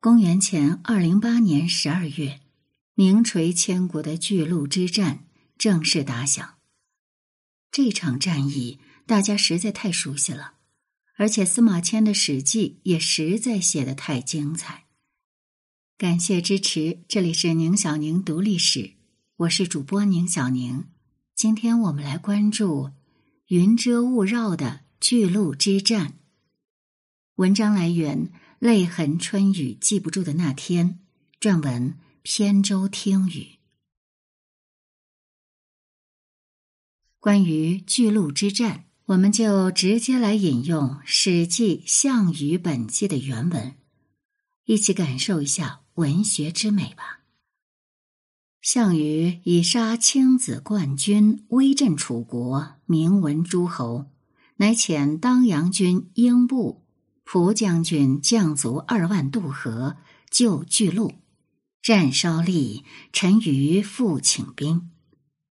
公元前二零八年十二月，名垂千古的巨鹿之战正式打响。这场战役大家实在太熟悉了，而且司马迁的《史记》也实在写得太精彩。感谢支持，这里是宁小宁读历史，我是主播宁小宁。今天我们来关注云遮雾绕的巨鹿之战。文章来源。泪痕春雨记不住的那天，撰文扁舟听雨。关于巨鹿之战，我们就直接来引用《史记·项羽本纪》的原文，一起感受一下文学之美吧。项羽以杀青子冠军，威震楚国，名闻诸侯，乃遣当阳军英布。蒲将军将卒二万渡河救巨鹿，战稍利，陈余复请兵。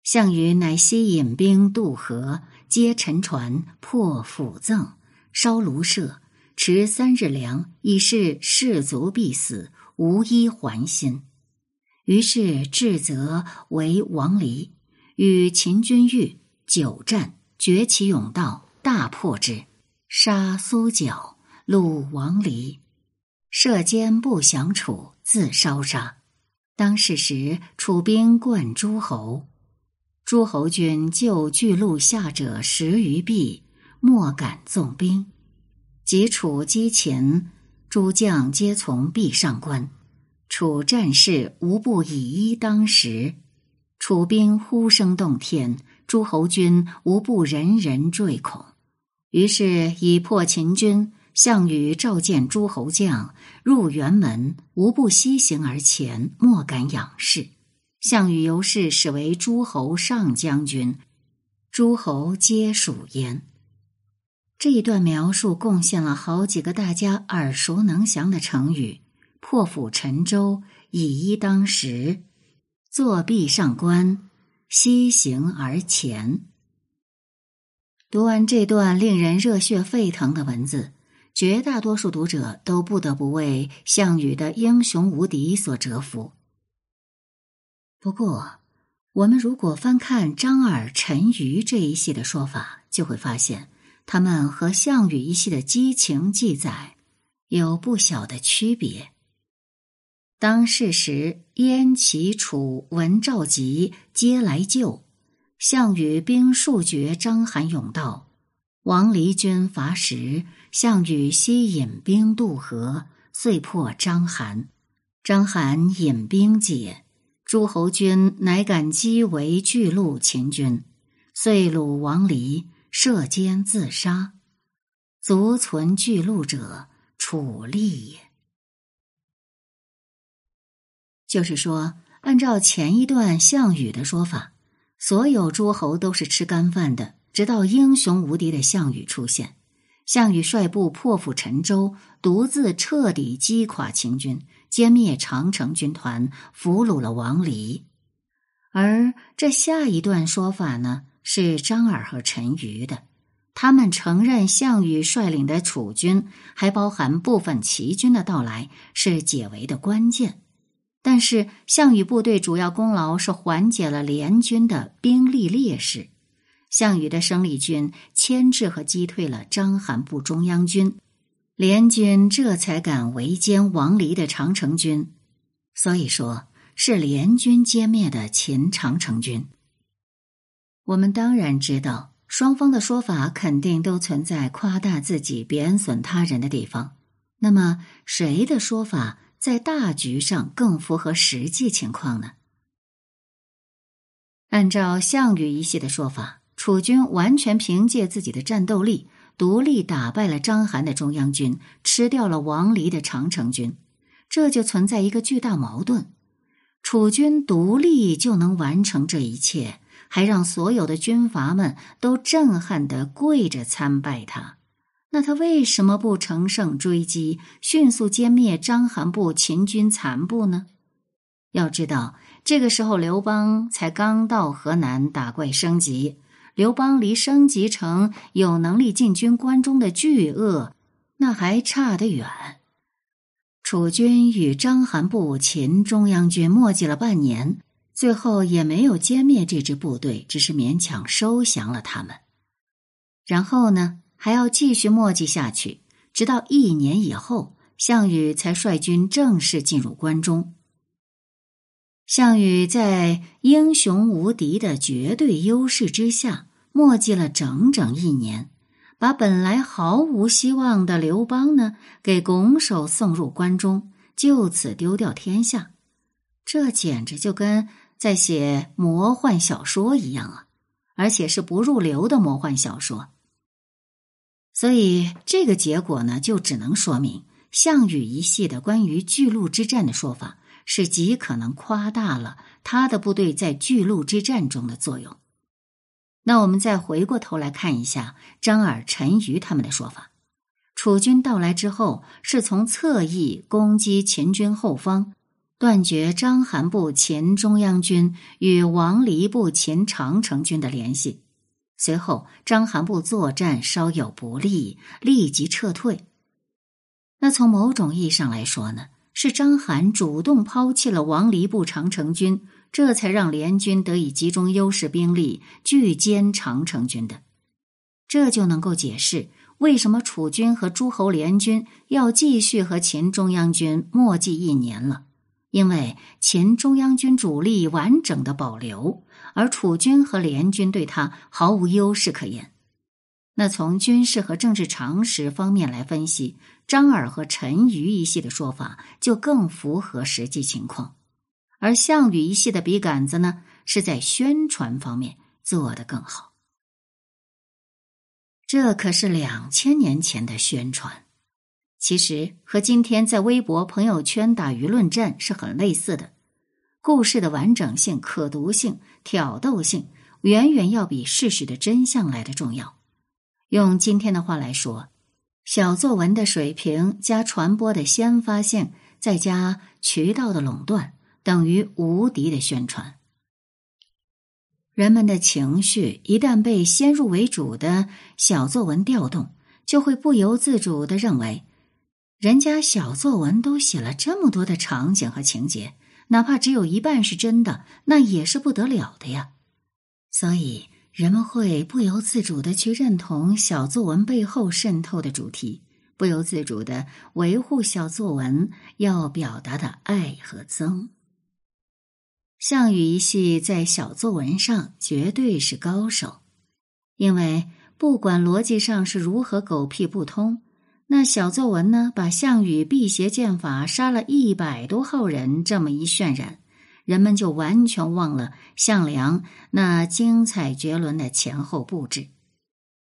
项羽乃悉引兵渡河，皆沉船，破釜赠，烧庐舍，持三日粮，以示士卒必死，无一还心。于是至则为王离，与秦军遇，久战，崛起甬道，大破之，杀苏角。鲁王离，射奸不降楚，自烧杀。当世时，楚兵冠诸侯，诸侯军救巨鹿下者十余臂，莫敢纵兵。及楚击秦，诸将皆从壁上观。楚战士无不以一当十，楚兵呼声动天，诸侯军无不人人坠恐。于是以破秦军。项羽召见诸侯将入辕门，无不西行而前，莫敢仰视。项羽由是使为诸侯上将军，诸侯皆属焉。这一段描述贡献了好几个大家耳熟能详的成语：破釜沉舟、以一当十、作壁上观、西行而前。读完这段令人热血沸腾的文字。绝大多数读者都不得不为项羽的英雄无敌所折服。不过，我们如果翻看张耳、陈余这一系的说法，就会发现他们和项羽一系的激情记载有不小的区别。当世时，燕、齐、楚闻召集，皆来救。项羽兵数绝章邯勇道，王离军伐时。项羽西引兵渡河，遂破章邯。章邯引兵解，诸侯军乃敢击围巨鹿秦军，遂虏王离，射奸自杀。卒存巨鹿者，楚吏也。就是说，按照前一段项羽的说法，所有诸侯都是吃干饭的，直到英雄无敌的项羽出现。项羽率部破釜沉舟，独自彻底击垮秦军，歼灭长城军团，俘虏了王离。而这下一段说法呢，是张耳和陈余的。他们承认项羽率领的楚军，还包含部分齐军的到来，是解围的关键。但是，项羽部队主要功劳是缓解了联军的兵力劣势。项羽的生力军牵制和击退了章邯部中央军，联军这才敢围歼王离的长城军。所以说是联军歼灭的秦长城军。我们当然知道，双方的说法肯定都存在夸大自己、贬损他人的地方。那么，谁的说法在大局上更符合实际情况呢？按照项羽一系的说法。楚军完全凭借自己的战斗力，独立打败了章邯的中央军，吃掉了王离的长城军。这就存在一个巨大矛盾：楚军独立就能完成这一切，还让所有的军阀们都震撼的跪着参拜他。那他为什么不乘胜追击，迅速歼灭章邯部秦军残部呢？要知道，这个时候刘邦才刚到河南打怪升级。刘邦离升级成有能力进军关中的巨鳄，那还差得远。楚军与章邯部秦中央军磨叽了半年，最后也没有歼灭这支部队，只是勉强收降了他们。然后呢，还要继续磨叽下去，直到一年以后，项羽才率军正式进入关中。项羽在英雄无敌的绝对优势之下，墨迹了整整一年。把本来毫无希望的刘邦呢，给拱手送入关中，就此丢掉天下，这简直就跟在写魔幻小说一样啊！而且是不入流的魔幻小说。所以这个结果呢，就只能说明项羽一系的关于巨鹿之战的说法，是极可能夸大了他的部队在巨鹿之战中的作用。那我们再回过头来看一下张耳、陈馀他们的说法：楚军到来之后，是从侧翼攻击秦军后方，断绝章邯部秦中央军与王离部秦长城军的联系。随后，章邯部作战稍有不利，立即撤退。那从某种意义上来说呢，是章邯主动抛弃了王离部长城军。这才让联军得以集中优势兵力拒歼长城军的，这就能够解释为什么楚军和诸侯联军要继续和秦中央军墨迹一年了。因为秦中央军主力完整的保留，而楚军和联军对他毫无优势可言。那从军事和政治常识方面来分析，张耳和陈馀一系的说法就更符合实际情况。而项羽一系的笔杆子呢，是在宣传方面做得更好。这可是两千年前的宣传，其实和今天在微博、朋友圈打舆论战是很类似的。故事的完整性、可读性、挑逗性，远远要比事实的真相来的重要。用今天的话来说，小作文的水平加传播的先发性，再加渠道的垄断。等于无敌的宣传。人们的情绪一旦被先入为主的小作文调动，就会不由自主的认为，人家小作文都写了这么多的场景和情节，哪怕只有一半是真的，那也是不得了的呀。所以，人们会不由自主的去认同小作文背后渗透的主题，不由自主的维护小作文要表达的爱和憎。项羽一系在小作文上绝对是高手，因为不管逻辑上是如何狗屁不通，那小作文呢，把项羽辟邪剑法杀了一百多号人这么一渲染，人们就完全忘了项梁那精彩绝伦的前后布置。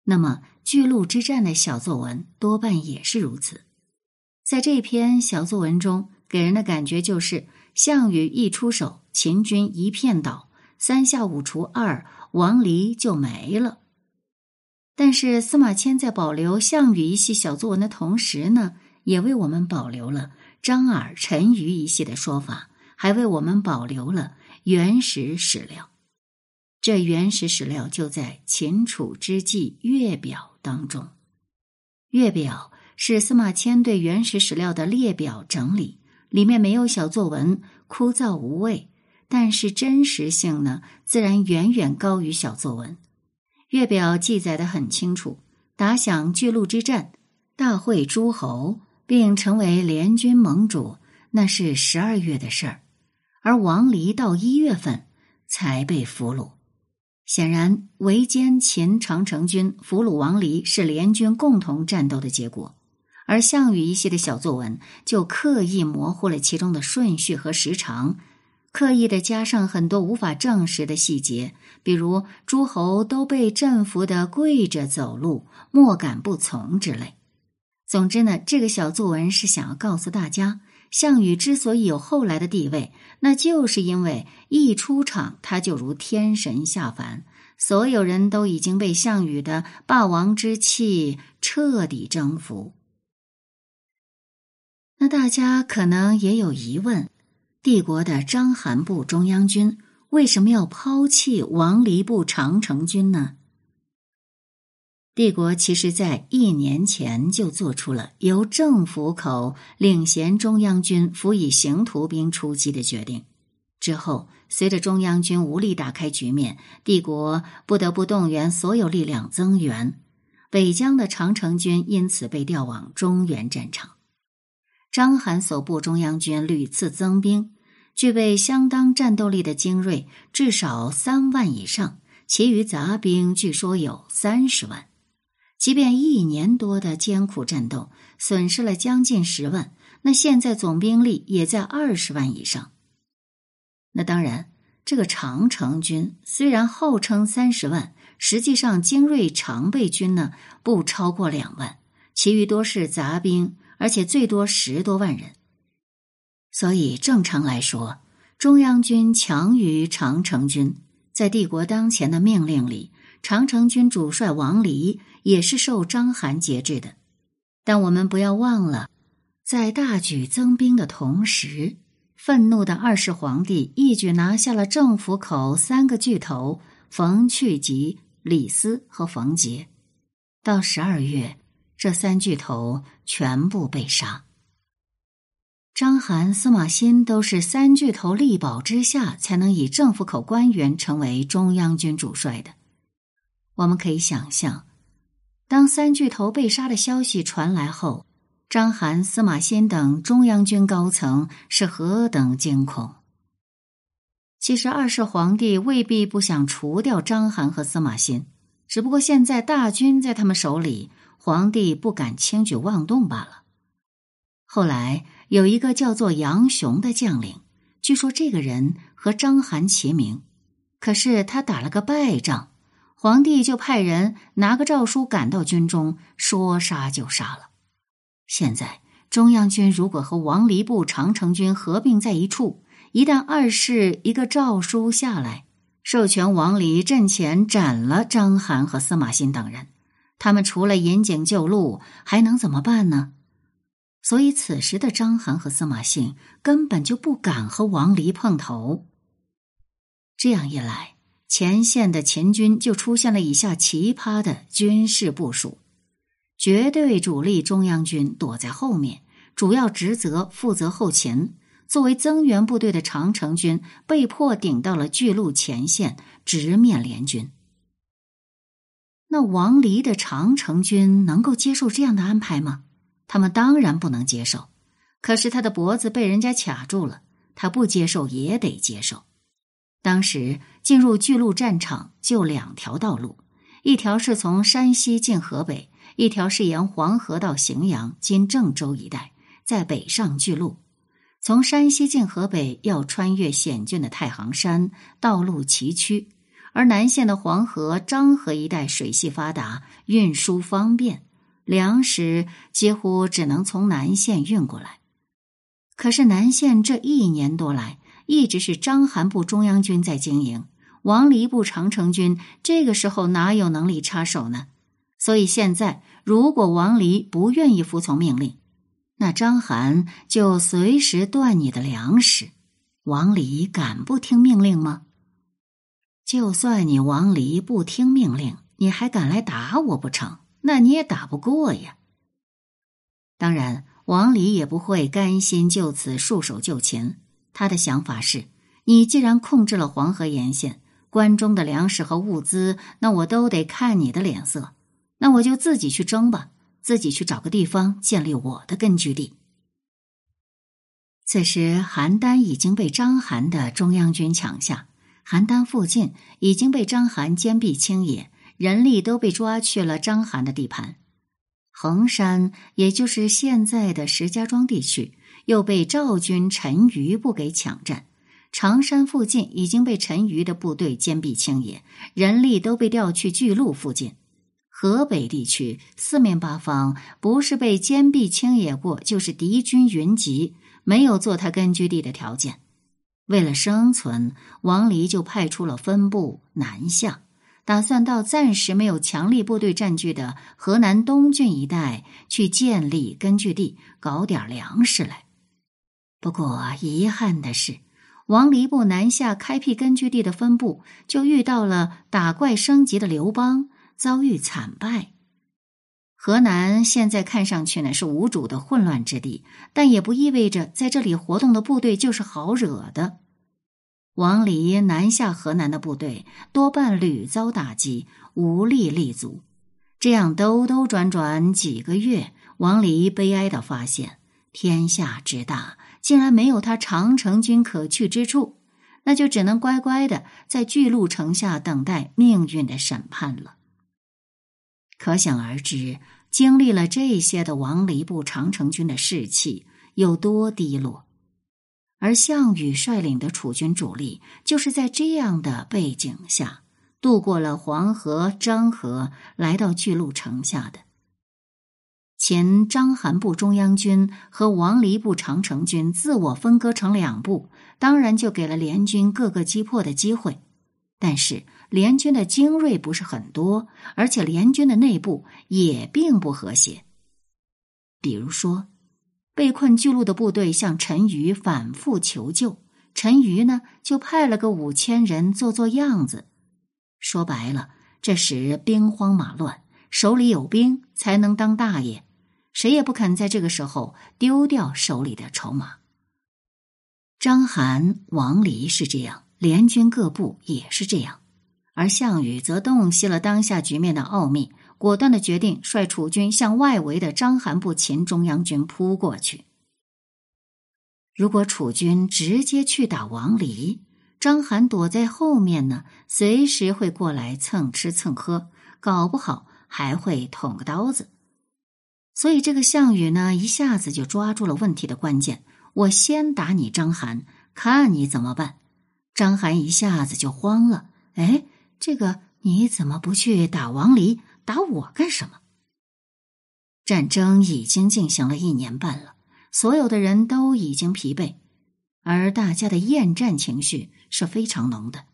那么巨鹿之战的小作文多半也是如此，在这篇小作文中，给人的感觉就是项羽一出手。秦军一片倒，三下五除二，王离就没了。但是司马迁在保留项羽一系小作文的同时呢，也为我们保留了张耳、陈馀一系的说法，还为我们保留了原始史料。这原始史料就在秦楚之际月表当中。月表是司马迁对原始史料的列表整理，里面没有小作文，枯燥无味。但是真实性呢，自然远远高于小作文。月表记载的很清楚，打响巨鹿之战，大会诸侯，并成为联军盟主，那是十二月的事儿，而王离到一月份才被俘虏。显然，围歼秦长城军、俘虏王离是联军共同战斗的结果，而项羽一系的小作文就刻意模糊了其中的顺序和时长。刻意的加上很多无法证实的细节，比如诸侯都被征服的跪着走路，莫敢不从之类。总之呢，这个小作文是想要告诉大家，项羽之所以有后来的地位，那就是因为一出场他就如天神下凡，所有人都已经被项羽的霸王之气彻底征服。那大家可能也有疑问。帝国的章邯部中央军为什么要抛弃王离部长城军呢？帝国其实在一年前就做出了由政府口领衔中央军辅以行徒兵出击的决定。之后，随着中央军无力打开局面，帝国不得不动员所有力量增援。北疆的长城军因此被调往中原战场。章邯所部中央军屡次增兵，具备相当战斗力的精锐至少三万以上，其余杂兵据说有三十万。即便一年多的艰苦战斗损失了将近十万，那现在总兵力也在二十万以上。那当然，这个长城军虽然号称三十万，实际上精锐常备军呢不超过两万，其余多是杂兵，而且最多十多万人。所以正常来说，中央军强于长城军。在帝国当前的命令里，长城军主帅王离。也是受章邯节制的，但我们不要忘了，在大举增兵的同时，愤怒的二世皇帝一举拿下了政府口三个巨头冯去疾、李斯和冯杰。到十二月，这三巨头全部被杀。章邯、司马欣都是三巨头力保之下，才能以政府口官员成为中央军主帅的。我们可以想象。当三巨头被杀的消息传来后，章邯、司马欣等中央军高层是何等惊恐。其实二世皇帝未必不想除掉章邯和司马欣，只不过现在大军在他们手里，皇帝不敢轻举妄动罢了。后来有一个叫做杨雄的将领，据说这个人和章邯齐名，可是他打了个败仗。皇帝就派人拿个诏书赶到军中，说杀就杀了。现在中央军如果和王离部长城军合并在一处，一旦二世一个诏书下来，授权王离阵前斩了章邯和司马欣等人，他们除了引颈就戮，还能怎么办呢？所以此时的章邯和司马欣根本就不敢和王离碰头。这样一来。前线的秦军就出现了以下奇葩的军事部署：绝对主力中央军躲在后面，主要职责负责后勤；作为增援部队的长城军被迫顶到了巨鹿前线，直面联军。那王离的长城军能够接受这样的安排吗？他们当然不能接受。可是他的脖子被人家卡住了，他不接受也得接受。当时进入巨鹿战场就两条道路，一条是从山西进河北，一条是沿黄河到荥阳（今郑州一带），在北上巨鹿。从山西进河北要穿越险峻的太行山，道路崎岖；而南线的黄河、漳河一带水系发达，运输方便，粮食几乎只能从南线运过来。可是南线这一年多来，一直是章邯部中央军在经营，王离部长城军这个时候哪有能力插手呢？所以现在，如果王离不愿意服从命令，那章邯就随时断你的粮食。王离敢不听命令吗？就算你王离不听命令，你还敢来打我不成？那你也打不过呀。当然，王离也不会甘心就此束手就擒。他的想法是：你既然控制了黄河沿线，关中的粮食和物资，那我都得看你的脸色。那我就自己去争吧，自己去找个地方建立我的根据地。此时，邯郸已经被章邯的中央军抢下，邯郸附近已经被章邯坚壁清野，人力都被抓去了章邯的地盘。衡山，也就是现在的石家庄地区。又被赵军陈余部给抢占，常山附近已经被陈馀的部队坚壁清野，人力都被调去巨鹿附近。河北地区四面八方不是被坚壁清野过，就是敌军云集，没有做他根据地的条件。为了生存，王离就派出了分部南下，打算到暂时没有强力部队占据的河南东郡一带去建立根据地，搞点粮食来。不过遗憾的是，王离部南下开辟根据地的分部，就遇到了打怪升级的刘邦，遭遇惨败，河南现在看上去呢是无主的混乱之地，但也不意味着在这里活动的部队就是好惹的。王离南下河南的部队多半屡遭打击，无力立足。这样兜兜转转几个月，王离悲哀的发现，天下之大，竟然没有他长城军可去之处，那就只能乖乖的在巨鹿城下等待命运的审判了。可想而知，经历了这些的王离部长城军的士气有多低落。而项羽率领的楚军主力，就是在这样的背景下渡过了黄河、漳河，来到巨鹿城下的。前章邯部中央军和王离部长城军自我分割成两部，当然就给了联军各个击破的机会。但是联军的精锐不是很多，而且联军的内部也并不和谐。比如说。被困巨鹿的部队向陈馀反复求救，陈馀呢就派了个五千人做做样子。说白了，这时兵荒马乱，手里有兵才能当大爷，谁也不肯在这个时候丢掉手里的筹码。章邯、王离是这样，联军各部也是这样，而项羽则洞悉了当下局面的奥秘。果断的决定率楚军向外围的章邯部秦中央军扑过去。如果楚军直接去打王离，章邯躲在后面呢，随时会过来蹭吃蹭喝，搞不好还会捅个刀子。所以这个项羽呢，一下子就抓住了问题的关键。我先打你章邯，看你怎么办。章邯一下子就慌了，哎，这个你怎么不去打王离？打我干什么？战争已经进行了一年半了，所有的人都已经疲惫，而大家的厌战情绪是非常浓的。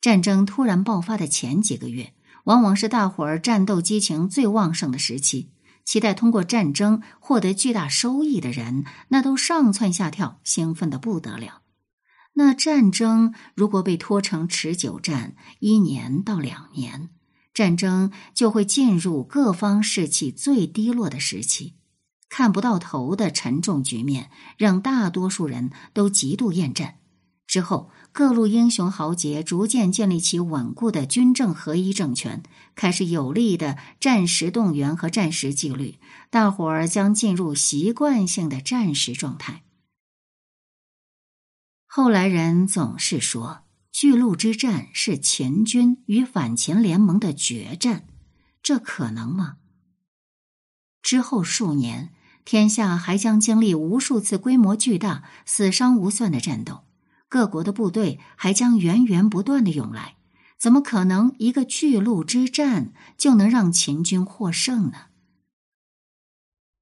战争突然爆发的前几个月，往往是大伙儿战斗激情最旺盛的时期，期待通过战争获得巨大收益的人，那都上蹿下跳，兴奋的不得了。那战争如果被拖成持久战，一年到两年。战争就会进入各方士气最低落的时期，看不到头的沉重局面让大多数人都极度厌战。之后，各路英雄豪杰逐渐建立起稳固的军政合一政权，开始有力的战时动员和战时纪律，大伙儿将进入习惯性的战时状态。后来人总是说。巨鹿之战是秦军与反秦联盟的决战，这可能吗？之后数年，天下还将经历无数次规模巨大、死伤无算的战斗，各国的部队还将源源不断的涌来，怎么可能一个巨鹿之战就能让秦军获胜呢？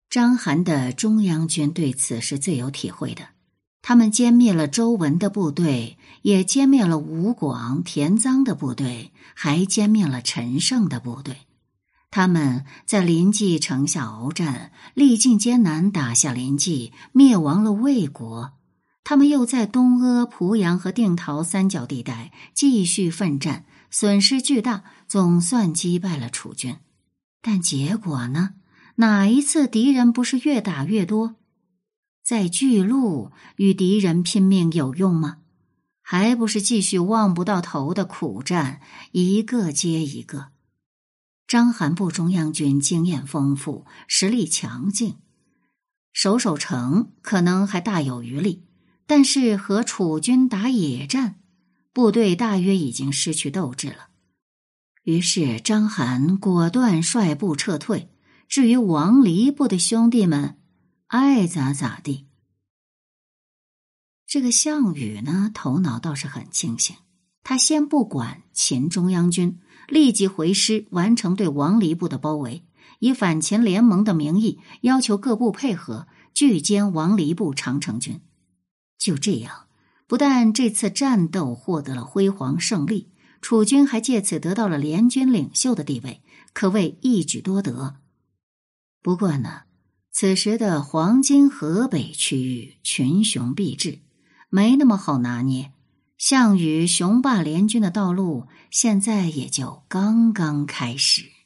章邯的中央军对此是最有体会的。他们歼灭了周文的部队，也歼灭了吴广、田臧的部队，还歼灭了陈胜的部队。他们在临济城下鏖战，历尽艰难，打下临济，灭亡了魏国。他们又在东阿、濮阳和定陶三角地带继续奋战，损失巨大，总算击败了楚军。但结果呢？哪一次敌人不是越打越多？在巨鹿与敌人拼命有用吗？还不是继续望不到头的苦战，一个接一个。章邯部中央军经验丰富，实力强劲，守守城可能还大有余力。但是和楚军打野战，部队大约已经失去斗志了。于是章邯果断率部撤退。至于王离部的兄弟们。爱咋咋地。这个项羽呢，头脑倒是很清醒。他先不管秦中央军，立即回师，完成对王离部的包围，以反秦联盟的名义要求各部配合，拒歼王离部长城军。就这样，不但这次战斗获得了辉煌胜利，楚军还借此得到了联军领袖的地位，可谓一举多得。不过呢。此时的黄金河北区域群雄毕至，没那么好拿捏。项羽雄霸联军的道路，现在也就刚刚开始。